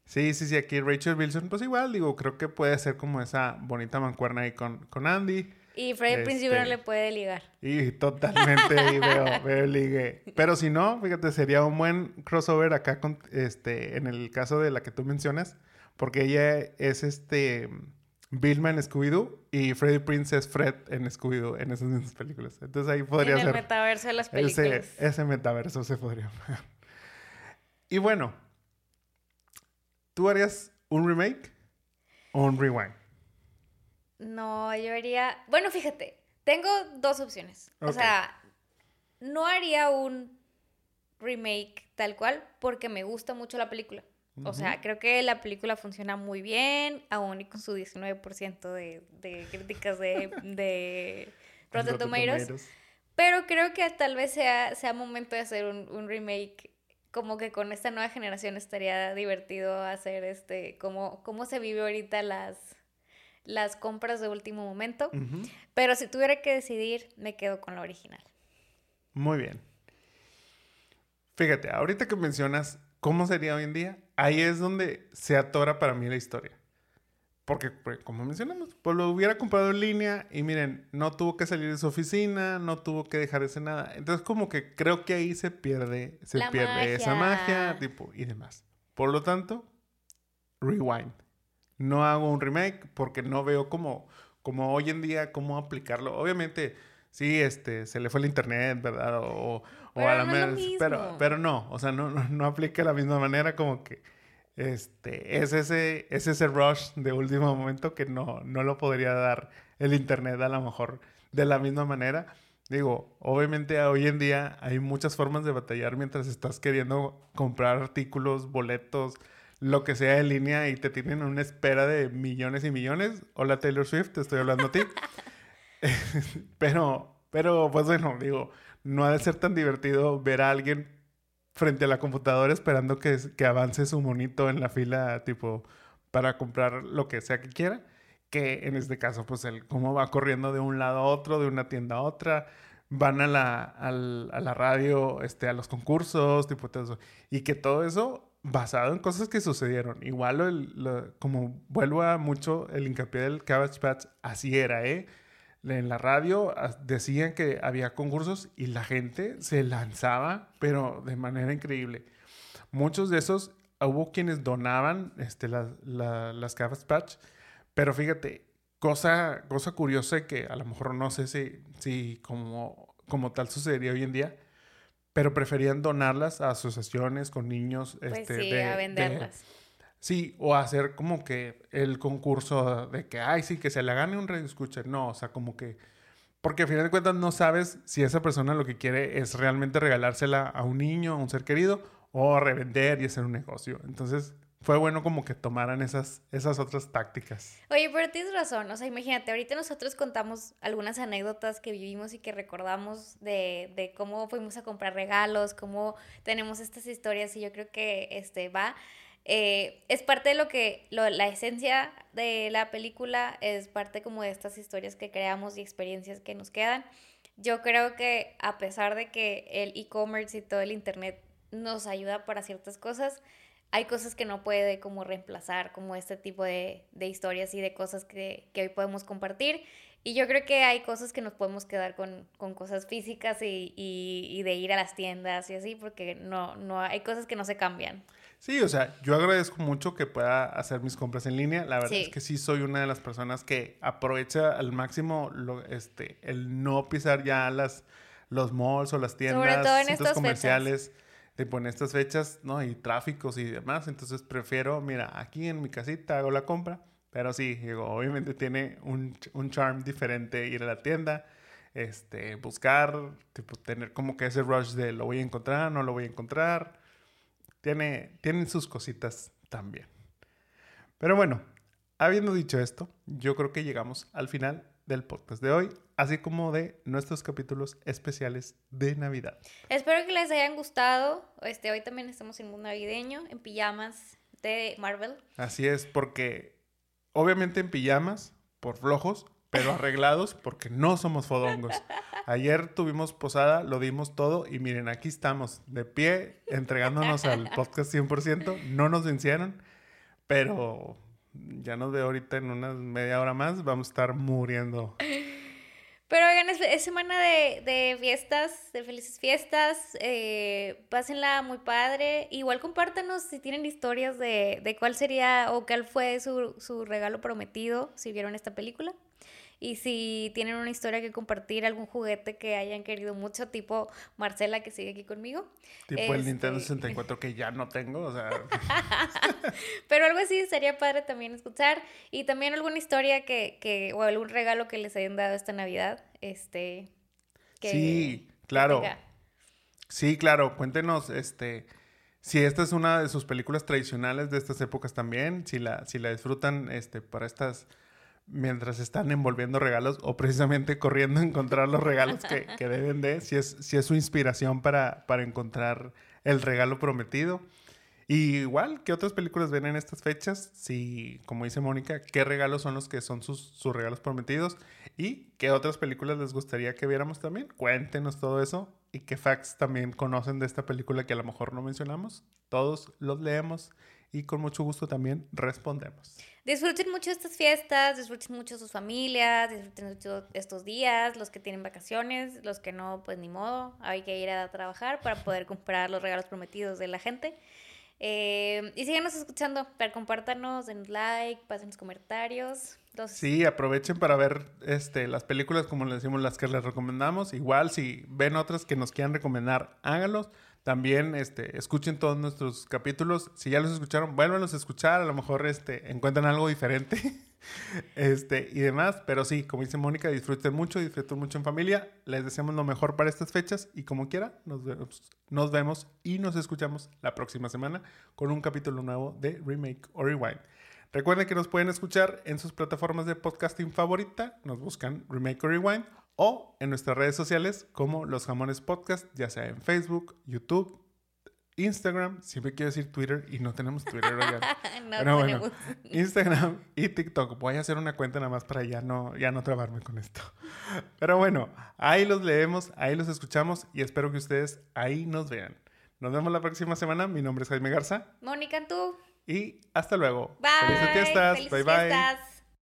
Sí, sí, sí, aquí Rachel Wilson, pues igual, digo, creo que puede ser como esa bonita mancuerna ahí con, con Andy. Y Prinze Este- Jr. le puede ligar. Y totalmente ahí veo, veo ligue. Pero si no, fíjate, sería un buen crossover acá con, este, en el caso de la que tú mencionas, porque ella es este Vilma en Scooby-Doo y Freddie Prince es Fred en Scooby-Doo en esas mismas películas. Entonces ahí podría en el ser metaverso de las ese, películas. ese metaverso se podría. y bueno, ¿tú harías un remake o un rewind? No, yo haría. Bueno, fíjate, tengo dos opciones. O sea, no haría un remake tal cual porque me gusta mucho la película. O sea, creo que la película funciona muy bien, aún y con su 19% de, de críticas de, de Rotten. Tomatoes. Pero creo que tal vez sea, sea momento de hacer un, un remake. Como que con esta nueva generación estaría divertido hacer este. Cómo, cómo se vive ahorita las, las compras de último momento. Pero si tuviera que decidir, me quedo con la original. Muy bien. Fíjate, ahorita que mencionas cómo sería hoy en día, ahí es donde se atora para mí la historia. Porque, pues, como mencionamos, pues lo hubiera comprado en línea y miren, no tuvo que salir de su oficina, no tuvo que dejar de hacer nada. Entonces, como que creo que ahí se pierde, se La pierde esa magia, magia. tipo, y demás. Por lo tanto, rewind. No hago un remake porque no veo como, como hoy en día cómo aplicarlo. Obviamente, sí, este, se le fue el internet, ¿verdad? O, o Pero a la no pero, pero no, o sea, no, no, no aplica de la misma manera como que este, es ese, es ese rush de último momento que no, no lo podría dar el internet a lo mejor de la misma manera. Digo, obviamente hoy en día hay muchas formas de batallar mientras estás queriendo comprar artículos, boletos, lo que sea en línea y te tienen una espera de millones y millones. Hola Taylor Swift, te estoy hablando a ti. pero, pero pues bueno, digo, no ha de ser tan divertido ver a alguien frente a la computadora esperando que, que avance su monito en la fila, tipo, para comprar lo que sea que quiera, que en este caso, pues, el cómo va corriendo de un lado a otro, de una tienda a otra, van a la, al- a la radio, este, a los concursos, tipo, todo eso, y que todo eso basado en cosas que sucedieron. Igual, lo- como vuelvo a mucho el hincapié del Cabbage Patch, así era, ¿eh? en la radio decían que había concursos y la gente se lanzaba, pero de manera increíble. Muchos de esos, hubo quienes donaban este, las, la- las Cabbage Patch, pero fíjate, cosa, cosa curiosa que a lo mejor no sé si, si como, como tal sucedería hoy en día, pero preferían donarlas a asociaciones con niños. Pues este, sí, de- a de- venderlas. Sí, o hacer como que el concurso de que, ay, sí, que se le gane un radio escucha. No, o sea, como que. Porque a final de cuentas no sabes si esa persona lo que quiere es realmente regalársela a un niño, a un ser querido, o revender y hacer un negocio. Entonces, fue bueno como que tomaran esas, esas otras tácticas. Oye, pero tienes razón, o sea, imagínate, ahorita nosotros contamos algunas anécdotas que vivimos y que recordamos de, de cómo fuimos a comprar regalos, cómo tenemos estas historias y yo creo que este va... Eh, es parte de lo que, lo, la esencia de la película es parte como de estas historias que creamos y experiencias que nos quedan. Yo creo que a pesar de que el e-commerce y todo el internet nos ayuda para ciertas cosas, hay cosas que no puede como reemplazar, como este tipo de, de historias y de cosas que, que, hoy podemos compartir. Y yo creo que hay cosas que nos podemos quedar con, con cosas físicas y, y, y, de ir a las tiendas y así, porque no, no hay cosas que no se cambian. Sí, o sea, yo agradezco mucho que pueda hacer mis compras en línea. La verdad sí. es que sí soy una de las personas que aprovecha al máximo lo, este, el no pisar ya las, los malls o las tiendas, Sobre todo en centros comerciales. De poner estas fechas, ¿no? Y tráficos y demás. Entonces prefiero, mira, aquí en mi casita hago la compra. Pero sí, digo, obviamente tiene un, un charm diferente ir a la tienda, este, buscar, tipo, tener como que ese rush de lo voy a encontrar, no lo voy a encontrar tiene, tienen sus cositas también. Pero bueno, habiendo dicho esto, yo creo que llegamos al final del podcast de hoy, así como de nuestros capítulos especiales de Navidad. Espero que les hayan gustado. Este, hoy también estamos en un navideño, en pijamas de Marvel. Así es, porque obviamente en pijamas, por flojos, pero arreglados porque no somos fodongos. Ayer tuvimos posada, lo dimos todo y miren, aquí estamos de pie entregándonos al podcast 100%. No nos vencieron, pero ya nos veo ahorita en una media hora más, vamos a estar muriendo. Pero oigan, es, es semana de, de, fiestas, de felices fiestas. Eh, pásenla muy padre. Igual compártanos si tienen historias de, de cuál sería o cuál fue su, su regalo prometido si vieron esta película. Y si tienen una historia que compartir, algún juguete que hayan querido mucho, tipo Marcela que sigue aquí conmigo. Tipo este... el Nintendo 64 que ya no tengo, o sea. Pero algo así sería padre también escuchar. Y también alguna historia que, que, o algún regalo que les hayan dado esta Navidad. Este. Que, sí, claro. Que sí, claro. Cuéntenos, este. Si esta es una de sus películas tradicionales de estas épocas también, si la, si la disfrutan este, para estas mientras están envolviendo regalos o precisamente corriendo a encontrar los regalos que, que deben de, si es, si es su inspiración para, para encontrar el regalo prometido. Y igual, ¿qué otras películas ven en estas fechas? Si, como dice Mónica, ¿qué regalos son los que son sus, sus regalos prometidos? ¿Y qué otras películas les gustaría que viéramos también? Cuéntenos todo eso. ¿Y qué facts también conocen de esta película que a lo mejor no mencionamos? Todos los leemos y con mucho gusto también respondemos. Disfruten mucho estas fiestas, disfruten mucho sus familias, disfruten mucho estos días, los que tienen vacaciones, los que no, pues ni modo, hay que ir a trabajar para poder comprar los regalos prometidos de la gente. Eh, y síganos escuchando, para compártanos, den like, pasen los comentarios. Entonces... Sí, aprovechen para ver este, las películas, como les decimos, las que les recomendamos. Igual, si ven otras que nos quieran recomendar, háganlos. También este, escuchen todos nuestros capítulos. Si ya los escucharon, vuélvanlos a escuchar. A lo mejor este, encuentran algo diferente este, y demás. Pero sí, como dice Mónica, disfruten mucho, disfruten mucho en familia. Les deseamos lo mejor para estas fechas y como quiera, nos vemos, nos vemos y nos escuchamos la próxima semana con un capítulo nuevo de Remake or Rewind. Recuerden que nos pueden escuchar en sus plataformas de podcasting favorita. Nos buscan Remake or Rewind o en nuestras redes sociales como Los Jamones Podcast, ya sea en Facebook, YouTube, Instagram, siempre quiero decir Twitter y no tenemos Twitter. no Pero bueno, tenemos. Instagram y TikTok. Voy a hacer una cuenta nada más para ya no, ya no trabarme con esto. Pero bueno, ahí los leemos, ahí los escuchamos y espero que ustedes ahí nos vean. Nos vemos la próxima semana. Mi nombre es Jaime Garza. Mónica, tú. Y hasta luego. Bye. Felices fiestas. Felices bye fiestas. bye.